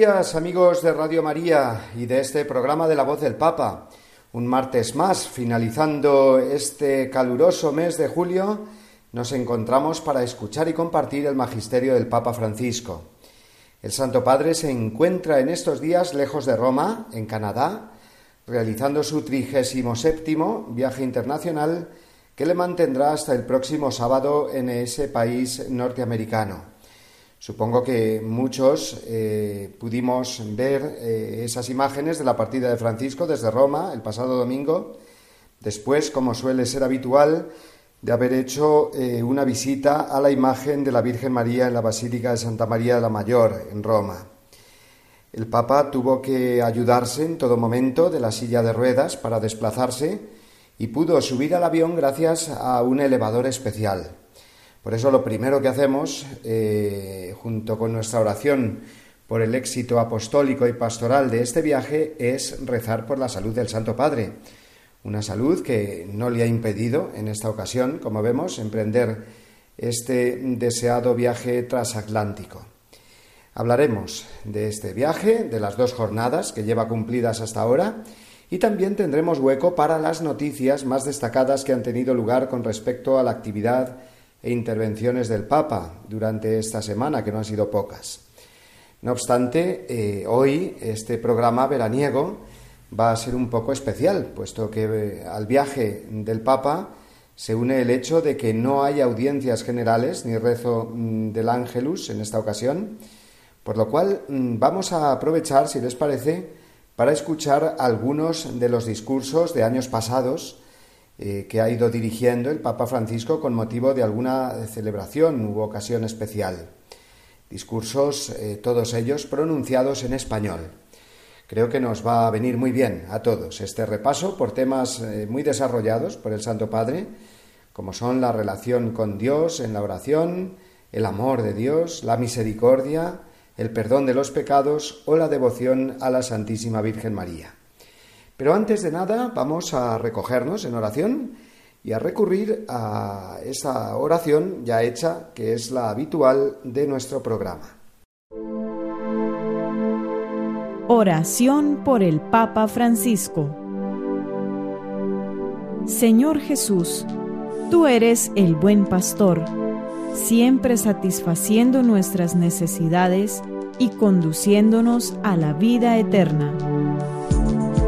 Días amigos de Radio María y de este programa de la voz del Papa. Un martes más, finalizando este caluroso mes de julio, nos encontramos para escuchar y compartir el magisterio del Papa Francisco. El Santo Padre se encuentra en estos días lejos de Roma, en Canadá, realizando su trigésimo séptimo viaje internacional que le mantendrá hasta el próximo sábado en ese país norteamericano. Supongo que muchos eh, pudimos ver eh, esas imágenes de la partida de Francisco desde Roma el pasado domingo, después, como suele ser habitual, de haber hecho eh, una visita a la imagen de la Virgen María en la Basílica de Santa María de la Mayor, en Roma. El Papa tuvo que ayudarse en todo momento de la silla de ruedas para desplazarse y pudo subir al avión gracias a un elevador especial. Por eso lo primero que hacemos, eh, junto con nuestra oración por el éxito apostólico y pastoral de este viaje, es rezar por la salud del Santo Padre. Una salud que no le ha impedido en esta ocasión, como vemos, emprender este deseado viaje transatlántico. Hablaremos de este viaje, de las dos jornadas que lleva cumplidas hasta ahora, y también tendremos hueco para las noticias más destacadas que han tenido lugar con respecto a la actividad e intervenciones del Papa durante esta semana, que no han sido pocas. No obstante, eh, hoy este programa veraniego va a ser un poco especial, puesto que eh, al viaje del Papa se une el hecho de que no hay audiencias generales ni rezo mm, del Ángelus en esta ocasión, por lo cual mm, vamos a aprovechar, si les parece, para escuchar algunos de los discursos de años pasados eh, que ha ido dirigiendo el Papa Francisco con motivo de alguna celebración u ocasión especial. Discursos, eh, todos ellos pronunciados en español. Creo que nos va a venir muy bien a todos este repaso por temas eh, muy desarrollados por el Santo Padre, como son la relación con Dios en la oración, el amor de Dios, la misericordia, el perdón de los pecados o la devoción a la Santísima Virgen María. Pero antes de nada vamos a recogernos en oración y a recurrir a esa oración ya hecha, que es la habitual de nuestro programa. Oración por el Papa Francisco Señor Jesús, tú eres el buen pastor, siempre satisfaciendo nuestras necesidades y conduciéndonos a la vida eterna.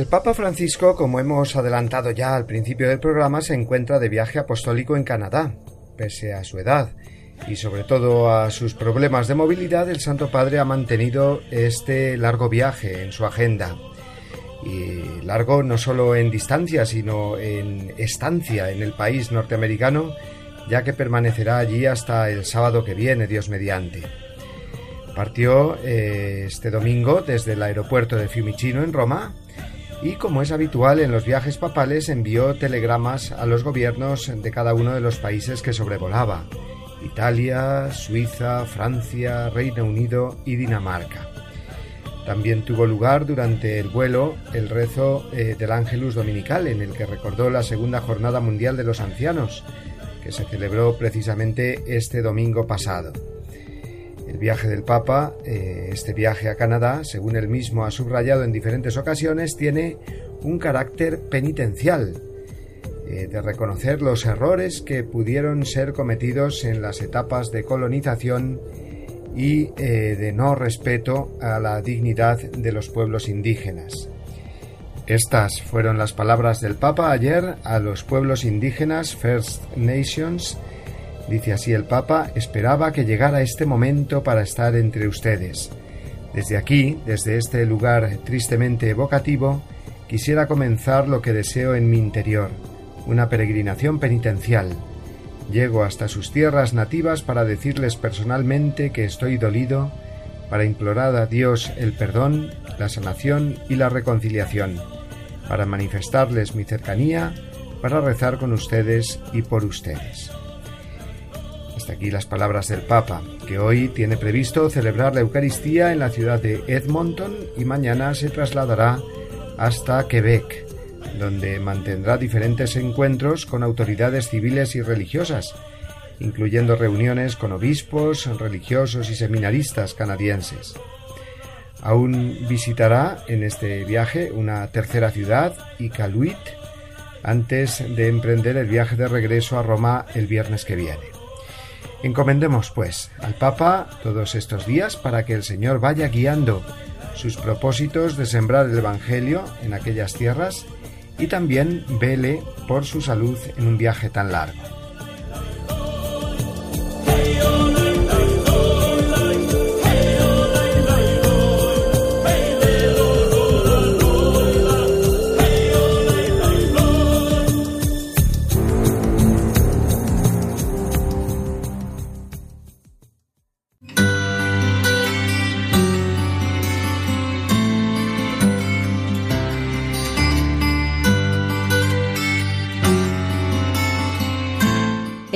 El Papa Francisco, como hemos adelantado ya al principio del programa, se encuentra de viaje apostólico en Canadá. Pese a su edad y sobre todo a sus problemas de movilidad, el Santo Padre ha mantenido este largo viaje en su agenda. y largo no solo en distancia, sino en estancia en el país norteamericano, ya que permanecerá allí hasta el sábado que viene, Dios mediante. Partió eh, este domingo desde el aeropuerto de Fiumicino en Roma y, como es habitual en los viajes papales, envió telegramas a los gobiernos de cada uno de los países que sobrevolaba, Italia, Suiza, Francia, Reino Unido y Dinamarca. También tuvo lugar durante el vuelo el rezo eh, del Ángelus Dominical, en el que recordó la Segunda Jornada Mundial de los Ancianos, que se celebró precisamente este domingo pasado. El viaje del Papa, eh, este viaje a Canadá, según él mismo ha subrayado en diferentes ocasiones, tiene un carácter penitencial, eh, de reconocer los errores que pudieron ser cometidos en las etapas de colonización y eh, de no respeto a la dignidad de los pueblos indígenas. Estas fueron las palabras del Papa ayer a los pueblos indígenas First Nations. Dice así el Papa, esperaba que llegara este momento para estar entre ustedes. Desde aquí, desde este lugar tristemente evocativo, quisiera comenzar lo que deseo en mi interior, una peregrinación penitencial, Llego hasta sus tierras nativas para decirles personalmente que estoy dolido, para implorar a Dios el perdón, la sanación y la reconciliación, para manifestarles mi cercanía, para rezar con ustedes y por ustedes. Hasta aquí las palabras del Papa, que hoy tiene previsto celebrar la Eucaristía en la ciudad de Edmonton y mañana se trasladará hasta Quebec, donde mantendrá diferentes encuentros con autoridades civiles y religiosas, incluyendo reuniones con obispos, religiosos y seminaristas canadienses. Aún visitará en este viaje una tercera ciudad, Iqaluit, antes de emprender el viaje de regreso a Roma el viernes que viene. Encomendemos, pues, al Papa todos estos días para que el Señor vaya guiando sus propósitos de sembrar el Evangelio en aquellas tierras y también vele por su salud en un viaje tan largo.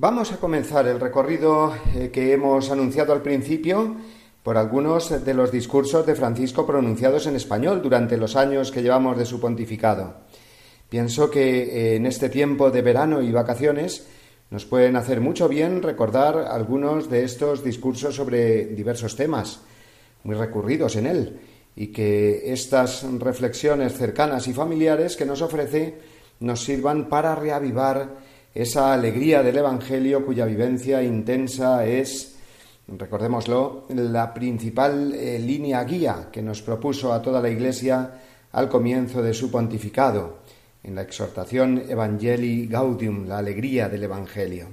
Vamos a comenzar el recorrido eh, que hemos anunciado al principio por algunos de los discursos de Francisco pronunciados en español durante los años que llevamos de su pontificado. Pienso que eh, en este tiempo de verano y vacaciones nos pueden hacer mucho bien recordar algunos de estos discursos sobre diversos temas, muy recurridos en él, y que estas reflexiones cercanas y familiares que nos ofrece nos sirvan para reavivar esa alegría del Evangelio cuya vivencia intensa es, recordémoslo, la principal eh, línea guía que nos propuso a toda la Iglesia al comienzo de su pontificado, en la exhortación Evangelii Gaudium, la alegría del Evangelio.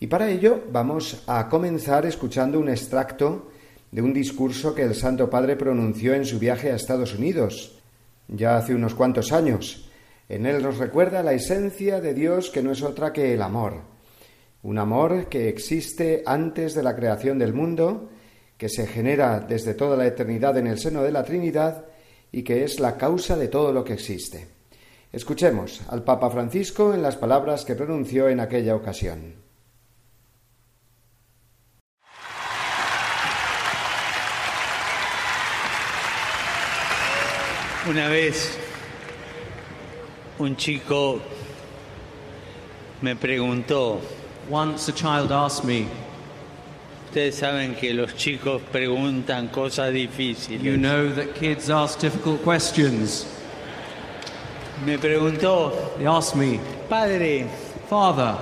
Y para ello vamos a comenzar escuchando un extracto de un discurso que el Santo Padre pronunció en su viaje a Estados Unidos, ya hace unos cuantos años, en él nos recuerda la esencia de Dios que no es otra que el amor, un amor que existe antes de la creación del mundo, que se genera desde toda la eternidad en el seno de la Trinidad y que es la causa de todo lo que existe. Escuchemos al Papa Francisco en las palabras que pronunció en aquella ocasión. Una vez un chico me preguntó, Once a child asked me, ustedes saben que los chicos preguntan cosas difíciles. You know that kids ask difficult questions. Me preguntó, They asked me, padre, Father,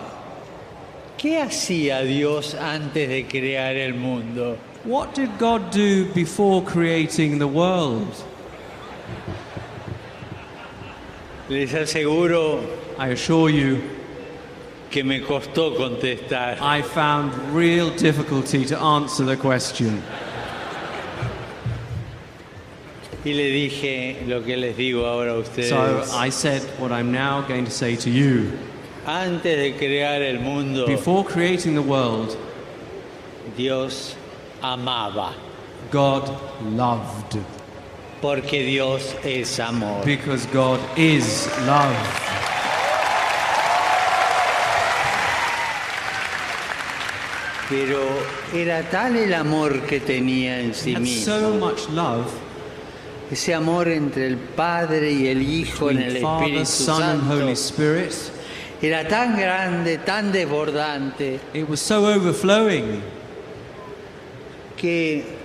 ¿qué hacía Dios antes de crear el mundo? what did God do before creating the world? Les aseguro I assure you, que me costó contestar. I found real difficulty to answer the question. Y le dije lo que les digo ahora a ustedes. So I said what I'm now going to say to you. Antes de crear el mundo, Before creating the world, Dios amaba, God loved. Porque Dios es amor. Because God is love. Pero era tal el amor que tenía en sí And mismo. so much love Ese amor entre el Padre y el Hijo en el Father, Espíritu Son, and Holy Santo Spirit. era tan grande, tan desbordante, It was so overflowing que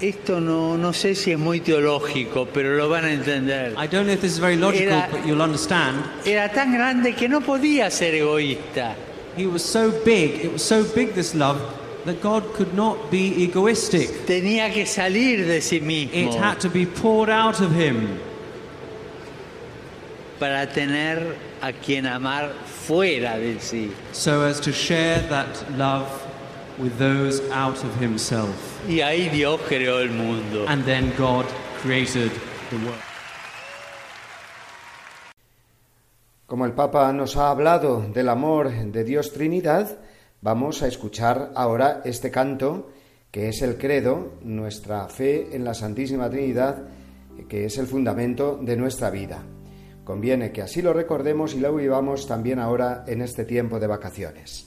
esto no, no sé si es muy teológico, pero lo van a entender. I don't know if this is very logical, Era- but you'll understand. Era tan grande que no podía ser egoísta. He was so big, it was so big, this love, that God could not be egoistic. Tenía que salir de sí It mismo had to be poured out of him para tener a quien amar fuera de sí. so as to share that love with those out of himself. Y ahí Dios creó el mundo. And then God created the world. Como el Papa nos ha hablado del amor de Dios Trinidad, vamos a escuchar ahora este canto que es el credo, nuestra fe en la Santísima Trinidad, que es el fundamento de nuestra vida. Conviene que así lo recordemos y lo vivamos también ahora en este tiempo de vacaciones.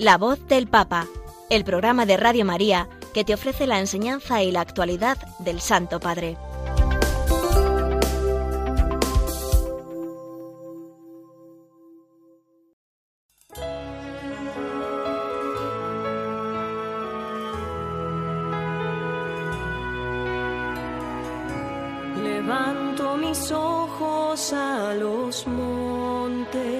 La voz del Papa, el programa de Radio María que te ofrece la enseñanza y la actualidad del Santo Padre. Levanto mis ojos a los montes,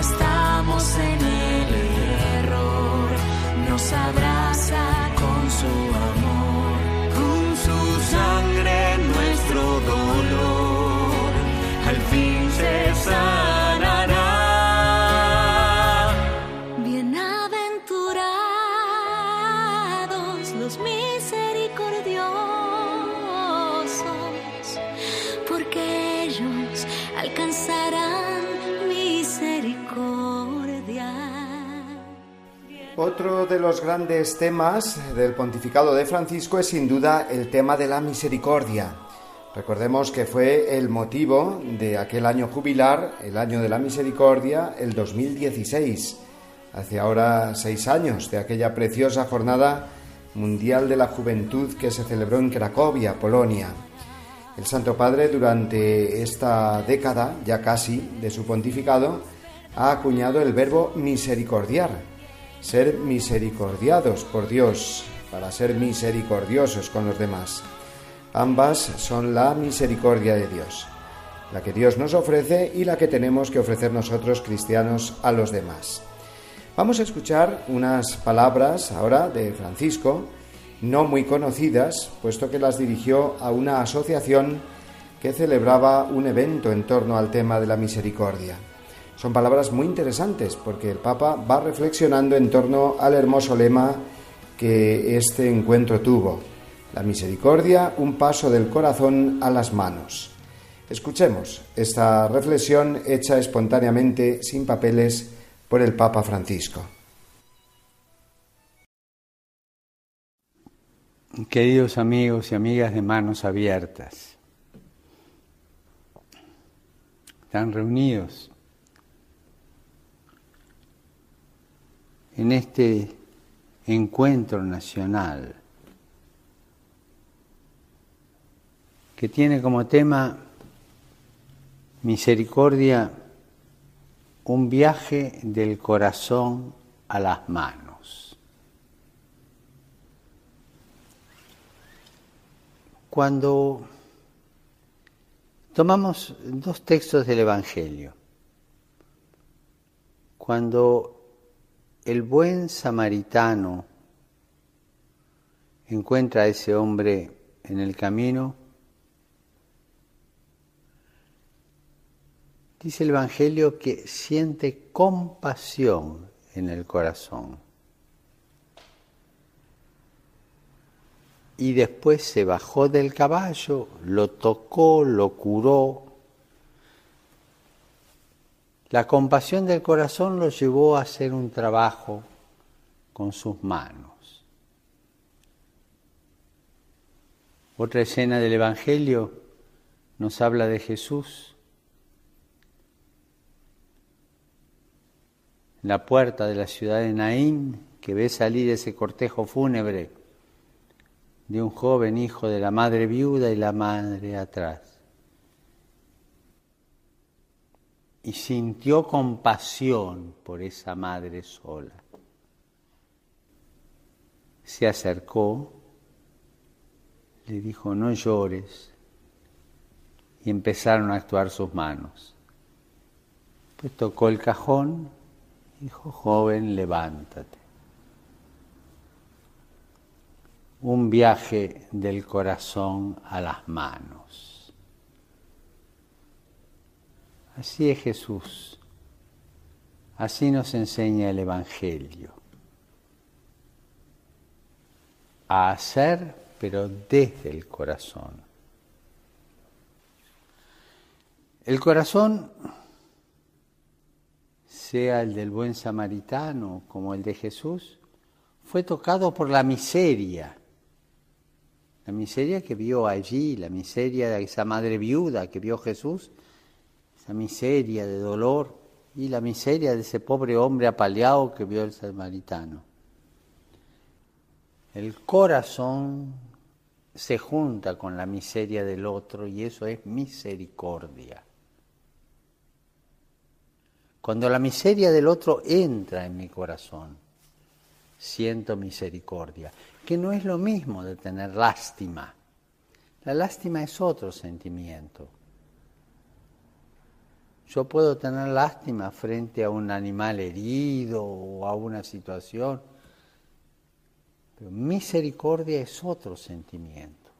estamos en los grandes temas del pontificado de Francisco es sin duda el tema de la misericordia. Recordemos que fue el motivo de aquel año jubilar, el año de la misericordia, el 2016, hace ahora seis años de aquella preciosa jornada mundial de la juventud que se celebró en Cracovia, Polonia. El Santo Padre durante esta década, ya casi, de su pontificado, ha acuñado el verbo misericordiar, ser misericordiados por Dios, para ser misericordiosos con los demás. Ambas son la misericordia de Dios, la que Dios nos ofrece y la que tenemos que ofrecer nosotros cristianos a los demás. Vamos a escuchar unas palabras ahora de Francisco, no muy conocidas, puesto que las dirigió a una asociación que celebraba un evento en torno al tema de la misericordia. Son palabras muy interesantes porque el Papa va reflexionando en torno al hermoso lema que este encuentro tuvo. La misericordia, un paso del corazón a las manos. Escuchemos esta reflexión hecha espontáneamente, sin papeles, por el Papa Francisco. Queridos amigos y amigas de manos abiertas, están reunidos en este encuentro nacional que tiene como tema misericordia, un viaje del corazón a las manos. Cuando tomamos dos textos del Evangelio, cuando el buen samaritano encuentra a ese hombre en el camino, dice el Evangelio que siente compasión en el corazón. Y después se bajó del caballo, lo tocó, lo curó. La compasión del corazón lo llevó a hacer un trabajo con sus manos. Otra escena del Evangelio nos habla de Jesús la puerta de la ciudad de Naín, que ve salir ese cortejo fúnebre de un joven hijo de la madre viuda y la madre atrás. Y sintió compasión por esa madre sola. Se acercó, le dijo, no llores, y empezaron a actuar sus manos. Pues tocó el cajón, dijo, joven, levántate. Un viaje del corazón a las manos. Así es Jesús. Así nos enseña el Evangelio. A hacer, pero desde el corazón. El corazón, sea el del buen samaritano como el de Jesús, fue tocado por la miseria. La miseria que vio allí, la miseria de esa madre viuda que vio Jesús, esa miseria de dolor y la miseria de ese pobre hombre apaleado que vio el samaritano. El corazón se junta con la miseria del otro y eso es misericordia. Cuando la miseria del otro entra en mi corazón, siento misericordia, que no es lo mismo de tener lástima. La lástima es otro sentimiento. Yo puedo tener lástima frente a un animal herido o a una situación, pero misericordia es otro sentimiento.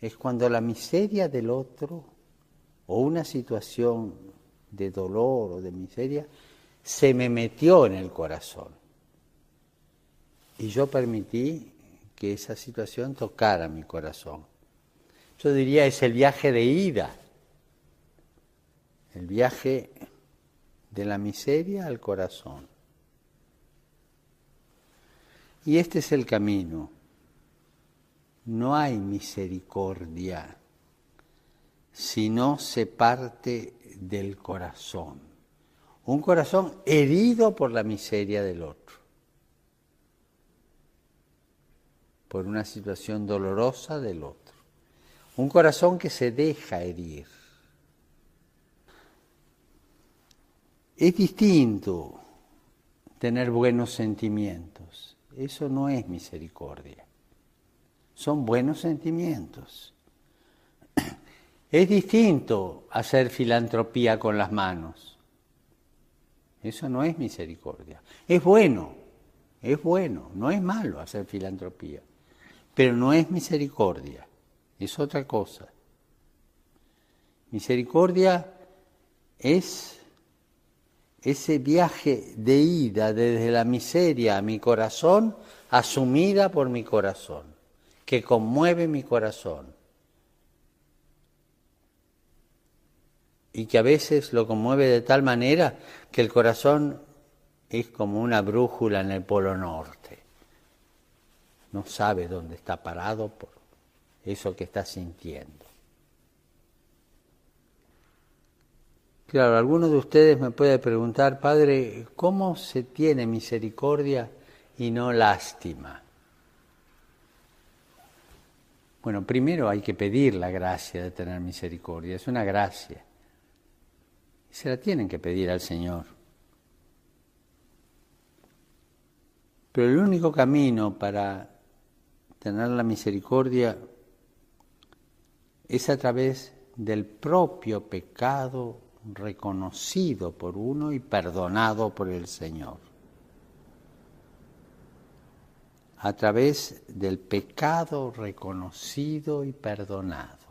Es cuando la miseria del otro o una situación de dolor o de miseria, se me metió en el corazón. Y yo permití que esa situación tocara mi corazón. Yo diría es el viaje de ida, el viaje de la miseria al corazón. Y este es el camino. No hay misericordia si no se parte del corazón. Un corazón herido por la miseria del otro, por una situación dolorosa del otro. Un corazón que se deja herir. Es distinto tener buenos sentimientos. Eso no es misericordia. Son buenos sentimientos. Es distinto hacer filantropía con las manos. Eso no es misericordia. Es bueno, es bueno, no es malo hacer filantropía, pero no es misericordia, es otra cosa. Misericordia es ese viaje de ida desde la miseria a mi corazón, asumida por mi corazón, que conmueve mi corazón y que a veces lo conmueve de tal manera que el corazón es como una brújula en el polo norte. No sabe dónde está parado por eso que está sintiendo. Claro, alguno de ustedes me puede preguntar, Padre, ¿cómo se tiene misericordia y no lástima? Bueno, primero hay que pedir la gracia de tener misericordia, es una gracia se la tienen que pedir al Señor. Pero el único camino para tener la misericordia es a través del propio pecado reconocido por uno y perdonado por el Señor. A través del pecado reconocido y perdonado.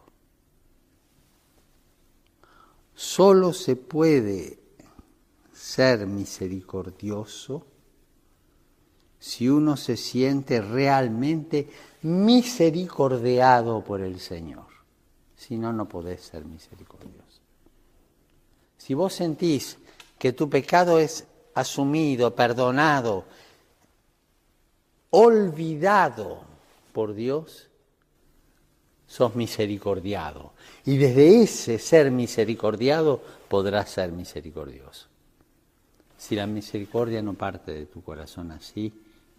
Solo se puede ser misericordioso si uno se siente realmente misericordiado por el Señor. Si no, no podés ser misericordioso. Si vos sentís que tu pecado es asumido, perdonado, olvidado por Dios, sos misericordiado. Y desde ese ser misericordiado podrás ser misericordioso. Si la misericordia no parte de tu corazón así,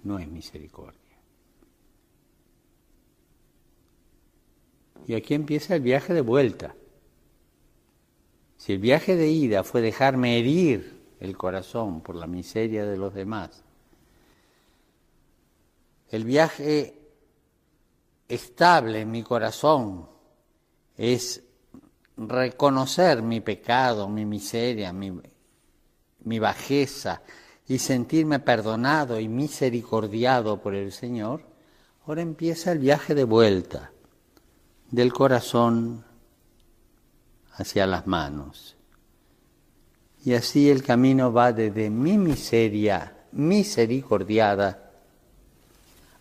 no es misericordia. Y aquí empieza el viaje de vuelta. Si el viaje de ida fue dejarme herir el corazón por la miseria de los demás, el viaje estable en mi corazón es reconocer mi pecado, mi miseria, mi, mi bajeza y sentirme perdonado y misericordiado por el Señor, ahora empieza el viaje de vuelta del corazón hacia las manos. Y así el camino va desde mi miseria misericordiada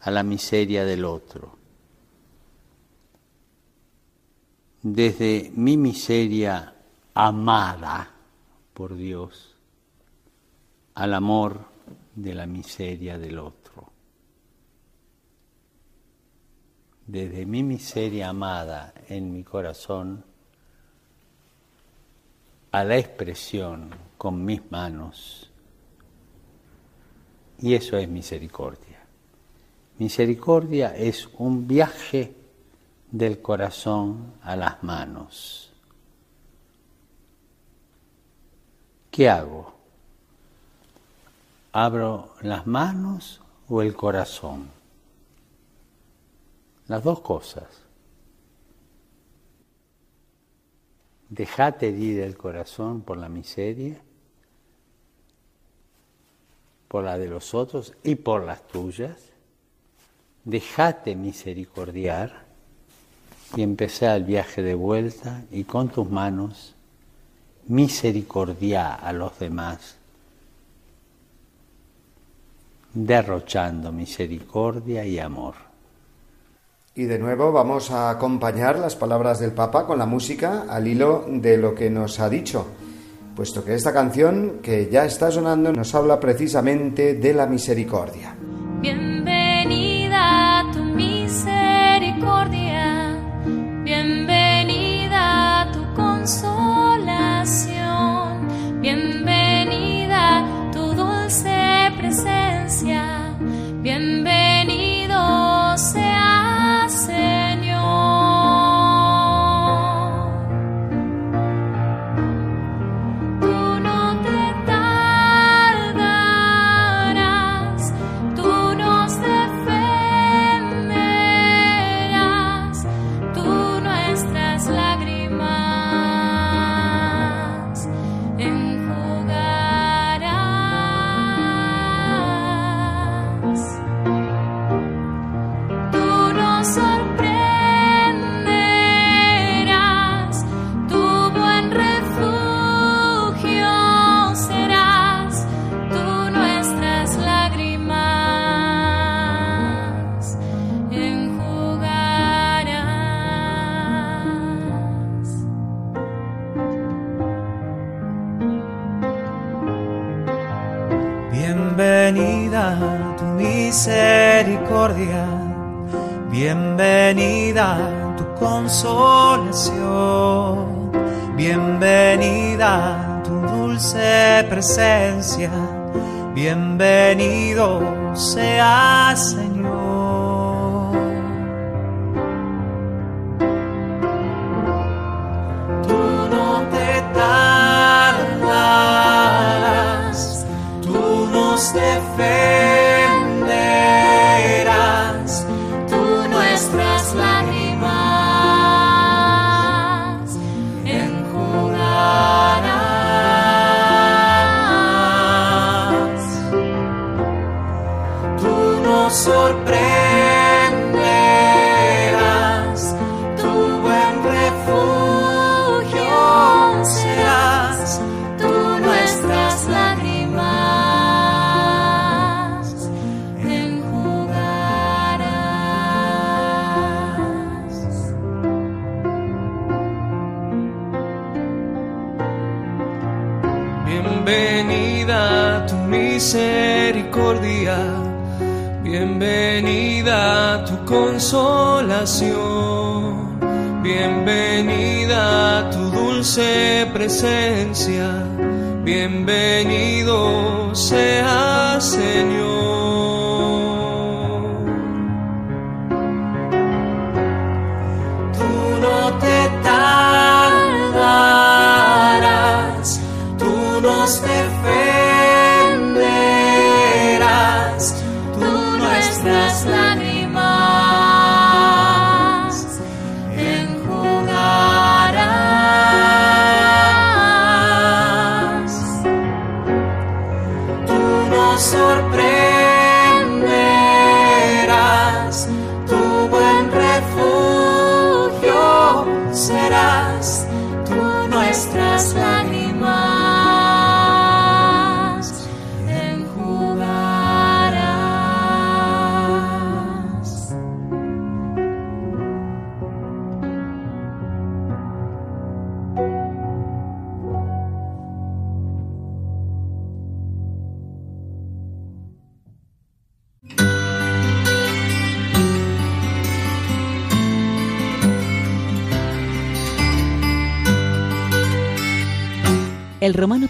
a la miseria del otro. Desde mi miseria amada por Dios al amor de la miseria del otro. Desde mi miseria amada en mi corazón a la expresión con mis manos. Y eso es misericordia. Misericordia es un viaje del corazón a las manos. ¿Qué hago? ¿Abro las manos o el corazón? Las dos cosas. Dejate herir el corazón por la miseria, por la de los otros y por las tuyas. Dejate misericordiar y empecé el viaje de vuelta y con tus manos misericordia a los demás, derrochando misericordia y amor. Y de nuevo vamos a acompañar las palabras del Papa con la música al hilo de lo que nos ha dicho, puesto que esta canción que ya está sonando nos habla precisamente de la misericordia. Bienvenida tu consolación, bienvenida tu dulce presencia, bienvenido sea Señor. Bienvenida tu dulce presencia, bienvenido sea Señor.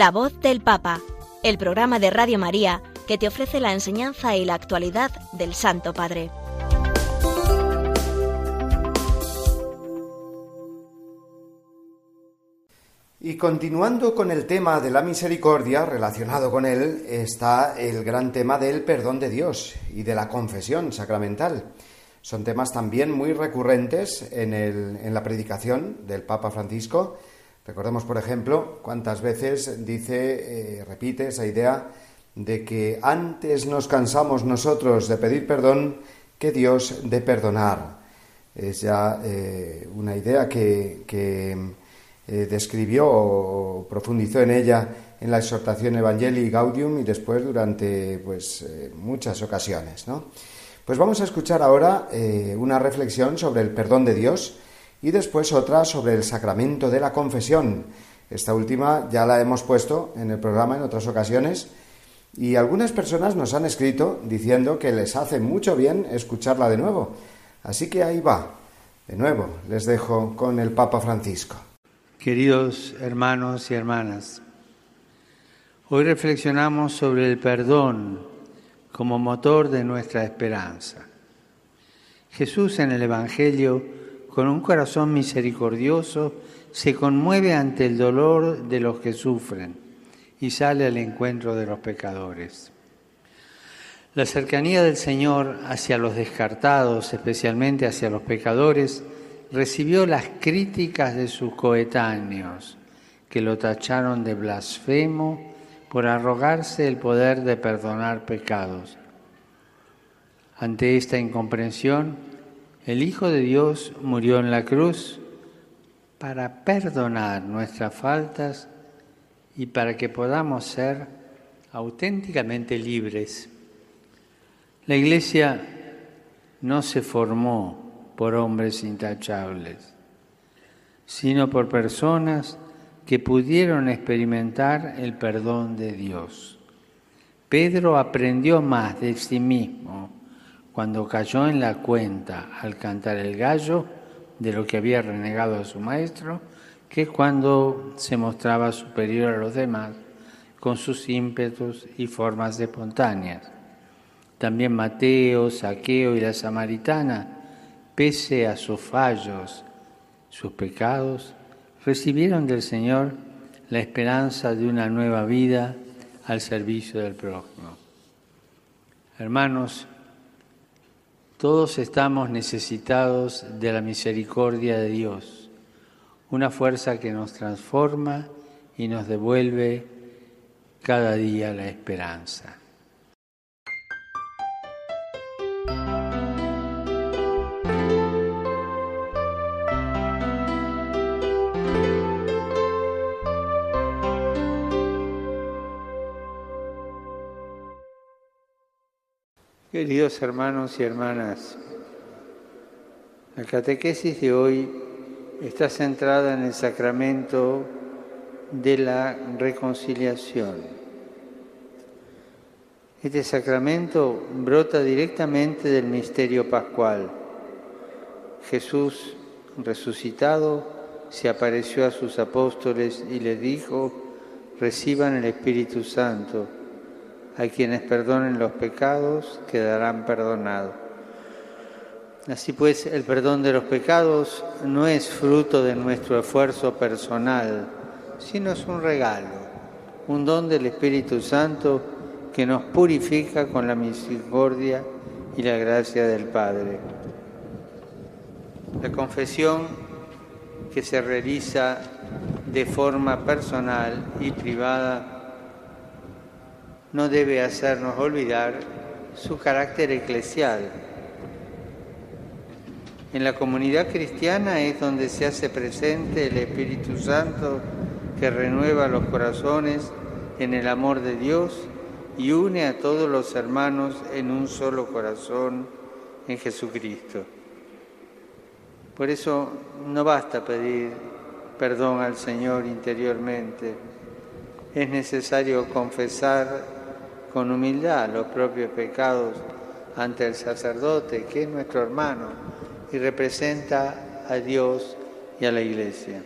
La voz del Papa, el programa de Radio María que te ofrece la enseñanza y la actualidad del Santo Padre. Y continuando con el tema de la misericordia, relacionado con él está el gran tema del perdón de Dios y de la confesión sacramental. Son temas también muy recurrentes en, el- en la predicación del Papa Francisco. Recordemos, por ejemplo, cuántas veces dice, eh, repite esa idea de que antes nos cansamos nosotros de pedir perdón que Dios de perdonar. Es ya eh, una idea que, que, eh, describió o profundizó en ella en la exhortación Evangelii Gaudium y después durante pues, muchas ocasiones. ¿no? Pues vamos a escuchar ahora una reflexión sobre el perdón de Dios y después otra sobre el sacramento de la confesión. Esta última ya la hemos puesto en el programa en otras ocasiones y algunas personas nos han escrito diciendo que les hace mucho bien escucharla de nuevo. Así que ahí va. De nuevo, les dejo con el Papa Francisco. Queridos hermanos y hermanas, hoy reflexionamos sobre el perdón como motor de nuestra esperanza. Jesús en el Evangelio, con un corazón misericordioso, se conmueve ante el dolor de los que sufren y sale al encuentro de los pecadores. La cercanía del Señor hacia los descartados, especialmente hacia los pecadores, recibió las críticas de sus coetáneos, que lo tacharon de blasfemo por arrogarse el poder de perdonar pecados. Ante esta incomprensión, el Hijo de Dios murió en la cruz para perdonar nuestras faltas y para que podamos ser auténticamente libres. La Iglesia no se formó por hombres intachables, sino por personas que pudieron experimentar el perdón de Dios. Pedro aprendió más de sí mismo cuando cayó en la cuenta al cantar el gallo de lo que había renegado a su maestro, que cuando se mostraba superior a los demás con sus ímpetus y formas espontáneas. También Mateo, Saqueo y la Samaritana, pese a sus fallos, sus pecados, recibieron del Señor la esperanza de una nueva vida al servicio del prójimo. Hermanos, todos estamos necesitados de la misericordia de Dios, una fuerza que nos transforma y nos devuelve cada día la esperanza. Queridos hermanos y hermanas, la catequesis de hoy está centrada en el sacramento de la reconciliación. Este sacramento brota directamente del misterio pascual. Jesús resucitado se apareció a sus apóstoles y les dijo, reciban el Espíritu Santo. A quienes perdonen los pecados quedarán perdonados. Así pues, el perdón de los pecados no es fruto de nuestro esfuerzo personal, sino es un regalo, un don del Espíritu Santo que nos purifica con la misericordia y la gracia del Padre. La confesión que se realiza de forma personal y privada no debe hacernos olvidar su carácter eclesial. En la comunidad cristiana es donde se hace presente el Espíritu Santo que renueva los corazones en el amor de Dios y une a todos los hermanos en un solo corazón en Jesucristo. Por eso no basta pedir perdón al Señor interiormente, es necesario confesar con humildad los propios pecados ante el sacerdote, que es nuestro hermano y representa a Dios y a la Iglesia.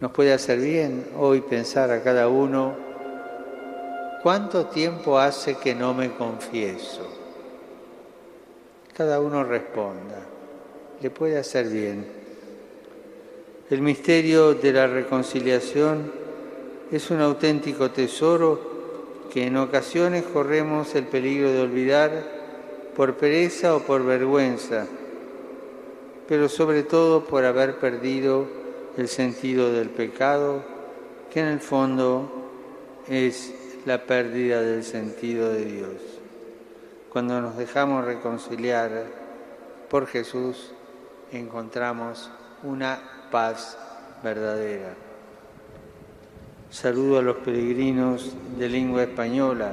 Nos puede hacer bien hoy pensar a cada uno, ¿cuánto tiempo hace que no me confieso? Cada uno responda, le puede hacer bien. El misterio de la reconciliación es un auténtico tesoro que en ocasiones corremos el peligro de olvidar por pereza o por vergüenza, pero sobre todo por haber perdido el sentido del pecado, que en el fondo es la pérdida del sentido de Dios. Cuando nos dejamos reconciliar por Jesús, encontramos una paz verdadera. Saludo a los peregrinos de lengua española,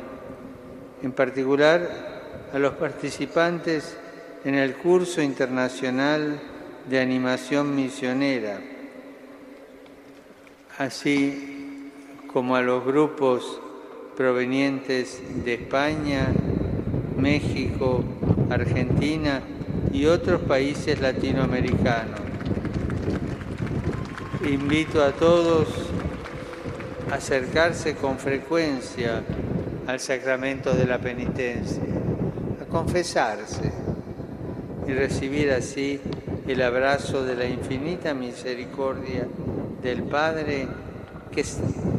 en particular a los participantes en el curso internacional de animación misionera así como a los grupos provenientes de España, México, Argentina y otros países latinoamericanos. Invito a todos acercarse con frecuencia al sacramento de la penitencia, a confesarse y recibir así el abrazo de la infinita misericordia del Padre que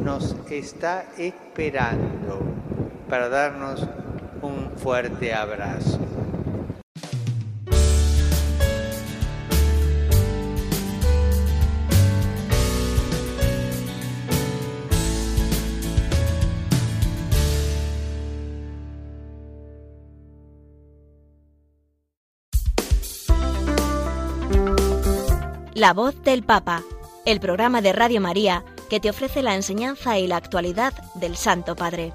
nos está esperando para darnos un fuerte abrazo. La voz del Papa el programa de Radio María que te ofrece la enseñanza y la actualidad del Santo Padre.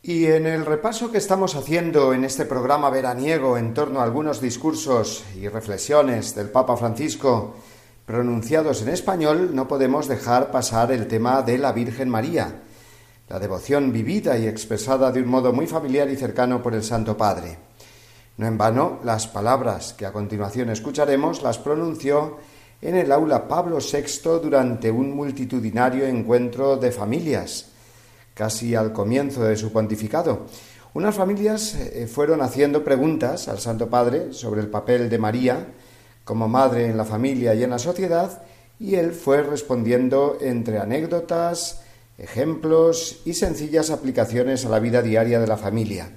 Y en el repaso que estamos haciendo en este programa veraniego en torno a algunos discursos y reflexiones del Papa Francisco pronunciados en español, no podemos dejar pasar el tema de la Virgen María, la devoción vivida y expresada de un modo muy familiar y cercano por el Santo Padre. No en vano, las palabras que a continuación escucharemos las pronunció en el aula Pablo VI durante un multitudinario encuentro de familias, casi al comienzo de su pontificado. Unas familias eh, fueron haciendo preguntas al Santo Padre sobre el papel de María como madre en la familia y en la sociedad, y él fue respondiendo entre anécdotas, ejemplos y sencillas aplicaciones a la vida diaria de la familia.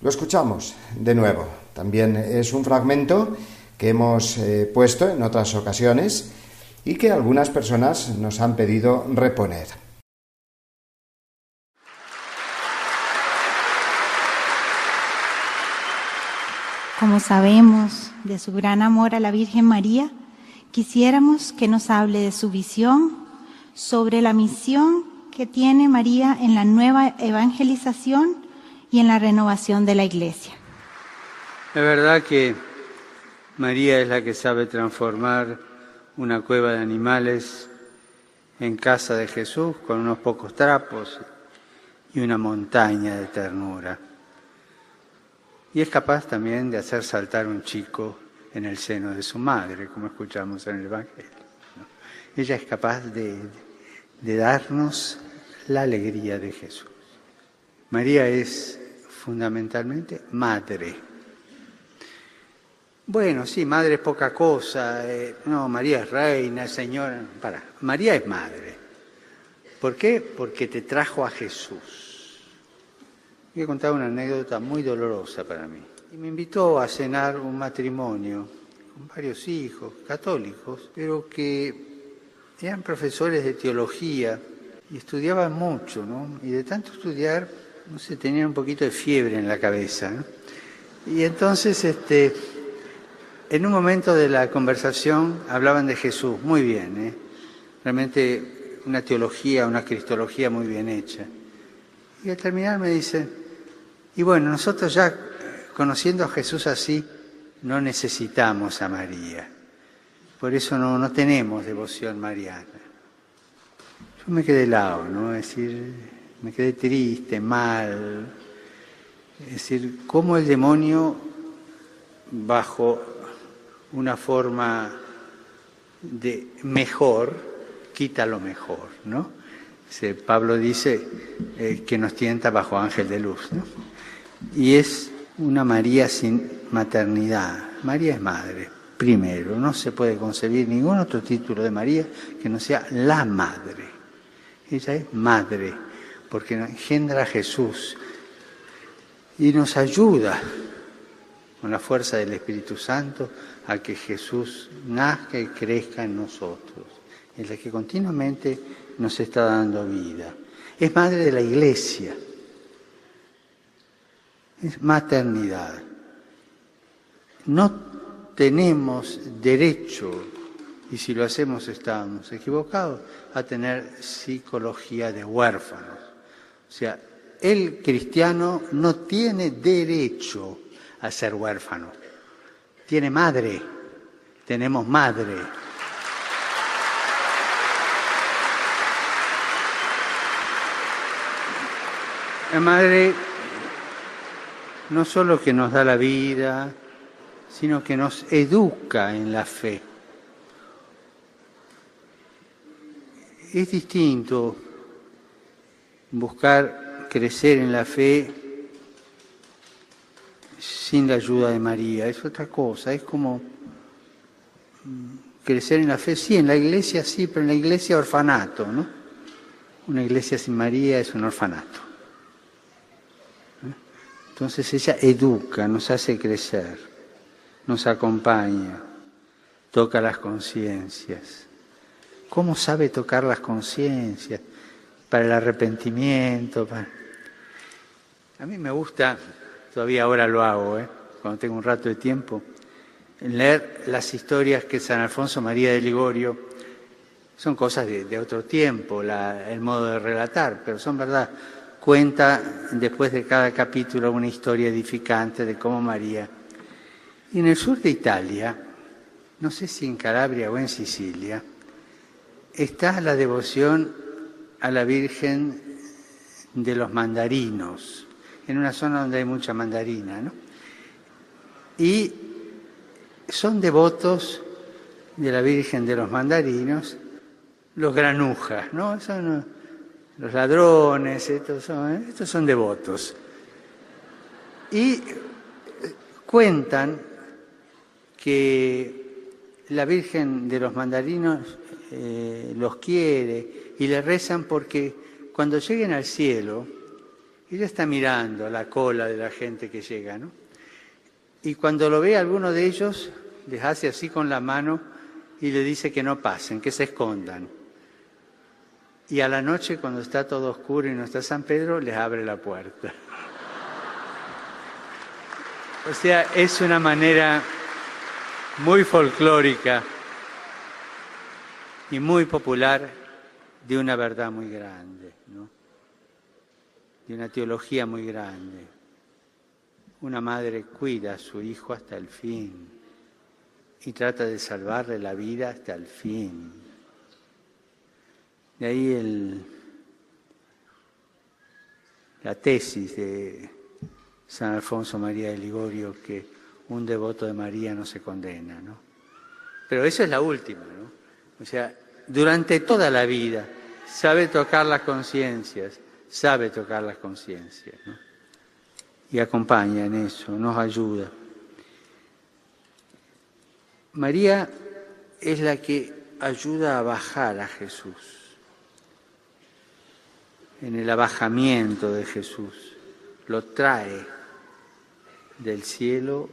Lo escuchamos de nuevo. También es un fragmento que hemos eh, puesto en otras ocasiones y que algunas personas nos han pedido reponer. Como sabemos de su gran amor a la Virgen María, quisiéramos que nos hable de su visión sobre la misión que tiene María en la nueva evangelización y en la renovación de la iglesia. Es verdad que María es la que sabe transformar una cueva de animales en casa de Jesús con unos pocos trapos y una montaña de ternura. Y es capaz también de hacer saltar un chico en el seno de su madre, como escuchamos en el Evangelio. Ella es capaz de, de darnos la alegría de Jesús. María es fundamentalmente madre. Bueno, sí, madre es poca cosa. Eh, no, María es reina, señora. Para, María es madre. ¿Por qué? Porque te trajo a Jesús. Voy a contar una anécdota muy dolorosa para mí. Y me invitó a cenar un matrimonio con varios hijos católicos, pero que eran profesores de teología y estudiaban mucho, ¿no? Y de tanto estudiar, no sé, tenían un poquito de fiebre en la cabeza, ¿no? Y entonces, este, en un momento de la conversación hablaban de Jesús, muy bien, ¿eh? Realmente una teología, una cristología muy bien hecha. Y al terminar me dice, y bueno, nosotros ya conociendo a Jesús así, no necesitamos a María. Por eso no, no tenemos devoción mariana. Yo me quedé helado, ¿no? Es decir, me quedé triste, mal. Es decir, cómo el demonio, bajo una forma de mejor, quita lo mejor, ¿no? Pablo dice eh, que nos tienta bajo ángel de luz, ¿no? Y es una María sin maternidad. María es madre primero. No se puede concebir ningún otro título de María que no sea la madre. Ella es madre, porque engendra a Jesús y nos ayuda con la fuerza del Espíritu Santo a que Jesús nazca y crezca en nosotros, en la que continuamente nos está dando vida. Es madre de la iglesia, es maternidad. No tenemos derecho, y si lo hacemos estamos equivocados, a tener psicología de huérfanos. O sea, el cristiano no tiene derecho a ser huérfano. Tiene madre, tenemos madre. La madre no solo que nos da la vida, sino que nos educa en la fe. Es distinto buscar crecer en la fe sin la ayuda de María, es otra cosa, es como mm, crecer en la fe, sí, en la iglesia sí, pero en la iglesia orfanato, ¿no? Una iglesia sin María es un orfanato. ¿Eh? Entonces ella educa, nos hace crecer nos acompaña, toca las conciencias. ¿Cómo sabe tocar las conciencias? Para el arrepentimiento. A mí me gusta, todavía ahora lo hago, ¿eh? cuando tengo un rato de tiempo, leer las historias que San Alfonso María de Ligorio, son cosas de, otro tiempo, el modo de relatar, pero son verdad. Cuenta después de cada capítulo una historia edificante de cómo María y en el sur de Italia, no sé si en Calabria o en Sicilia, está la devoción a la Virgen de los mandarinos, en una zona donde hay mucha mandarina, ¿no? Y son devotos de la Virgen de los mandarinos los granujas, ¿no? Son los ladrones, estos son, estos son devotos. Y cuentan que la Virgen de los mandarinos eh, los quiere y le rezan porque cuando lleguen al cielo, ella está mirando la cola de la gente que llega, ¿no? Y cuando lo ve alguno de ellos, les hace así con la mano y le dice que no pasen, que se escondan. Y a la noche, cuando está todo oscuro y no está San Pedro, les abre la puerta. O sea, es una manera muy folclórica y muy popular de una verdad muy grande, de una teología muy grande. Una madre cuida a su hijo hasta el fin, y trata de salvarle la vida hasta el fin. De ahí la tesis de San Alfonso María de Ligorio que un devoto de María no se condena, ¿no? Pero eso es la última, ¿no? O sea, durante toda la vida sabe tocar las conciencias, sabe tocar las conciencias, ¿no? Y acompaña en eso, nos ayuda. María es la que ayuda a bajar a Jesús en el abajamiento de Jesús, lo trae del cielo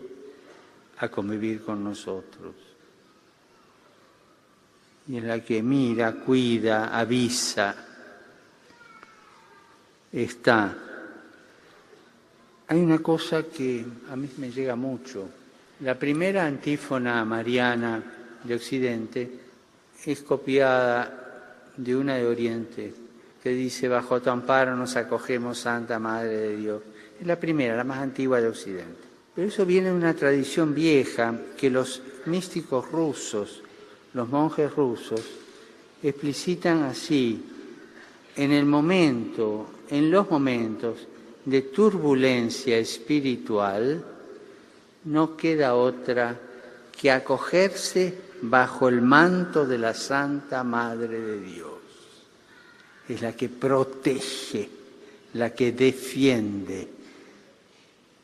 a convivir con nosotros. Y en la que mira, cuida, avisa, está. Hay una cosa que a mí me llega mucho. La primera antífona mariana de Occidente es copiada de una de Oriente, que dice, bajo tu amparo nos acogemos, Santa Madre de Dios. Es la primera, la más antigua de Occidente. Pero eso viene de una tradición vieja que los místicos rusos, los monjes rusos, explicitan así, en el momento, en los momentos de turbulencia espiritual, no queda otra que acogerse bajo el manto de la Santa Madre de Dios es la que protege, la que defiende.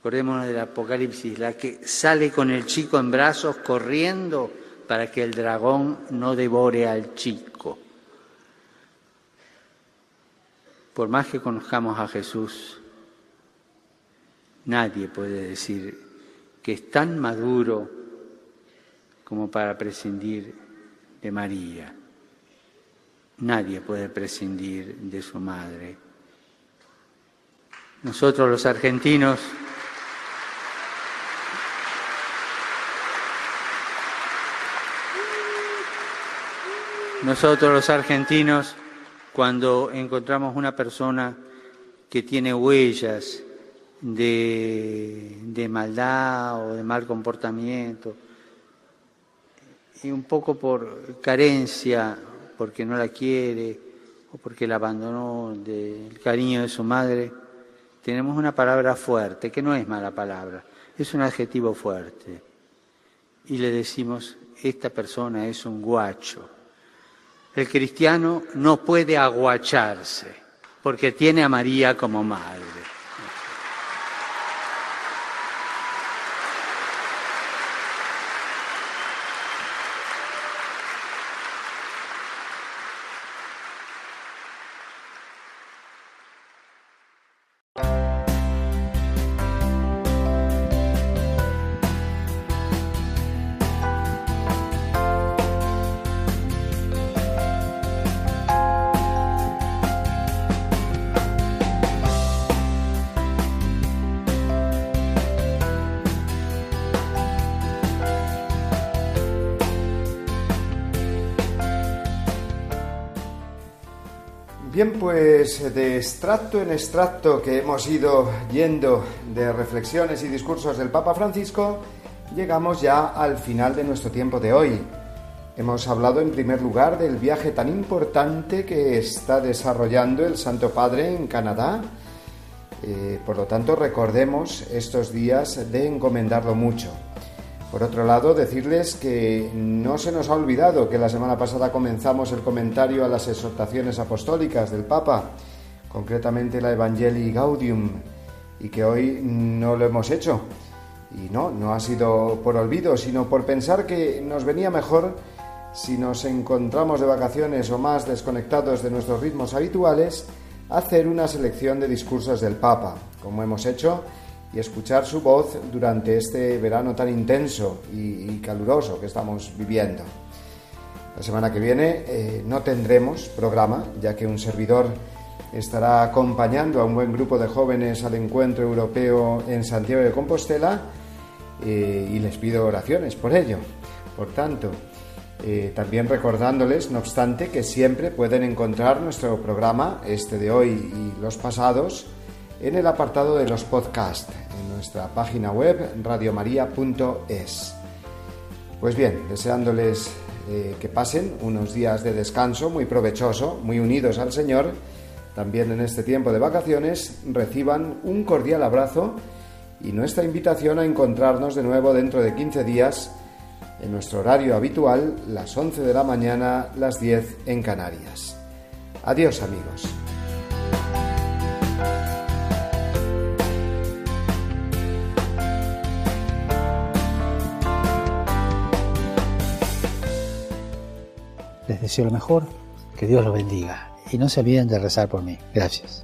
Acordémonos del Apocalipsis, la que sale con el chico en brazos corriendo para que el dragón no devore al chico. Por más que conozcamos a Jesús, nadie puede decir que es tan maduro como para prescindir de María. Nadie puede prescindir de su madre. Nosotros los argentinos Nosotros los argentinos, cuando encontramos una persona que tiene huellas de, de, maldad o de mal comportamiento, y un poco por carencia porque no la quiere o porque la abandonó del cariño de su madre, tenemos una palabra fuerte, que no es mala palabra, es un adjetivo fuerte. Y le decimos, esta persona es un guacho. El cristiano no puede aguacharse porque tiene a María como madre. De extracto en extracto que hemos ido yendo de reflexiones y discursos del Papa Francisco, llegamos ya al final de nuestro tiempo de hoy. Hemos hablado en primer lugar del viaje tan importante que está desarrollando el Santo Padre en Canadá. Eh, por lo tanto, recordemos estos días de encomendarlo mucho. Por otro lado, decirles que no se nos ha olvidado que la semana pasada comenzamos el comentario a las exhortaciones apostólicas del Papa, concretamente la Evangelii Gaudium, y que hoy no lo hemos hecho. Y no, no ha sido por olvido, sino por pensar que nos venía mejor si nos encontramos de vacaciones o más desconectados de nuestros ritmos habituales, hacer una selección de discursos del Papa, como hemos hecho y escuchar su voz durante este verano tan intenso y, caluroso que estamos viviendo. La semana que viene eh, no tendremos programa, ya que un servidor estará acompañando a un buen grupo de jóvenes al encuentro europeo en Santiago de Compostela eh, y les pido oraciones por ello. Por tanto, eh, también recordándoles, no obstante, que siempre pueden encontrar nuestro programa, este de hoy y los pasados, en el apartado de los podcasts en nuestra página web radiomaria.es. Pues bien, deseándoles eh, que pasen unos días de descanso muy provechoso, muy unidos al Señor, también en este tiempo de vacaciones reciban un cordial abrazo y nuestra invitación a encontrarnos de nuevo dentro de 15 días en nuestro horario habitual, las 11 de la mañana, las 10 en Canarias. Adiós amigos. Les deseo lo mejor, que Dios los bendiga y no se olviden de rezar por mí. Gracias.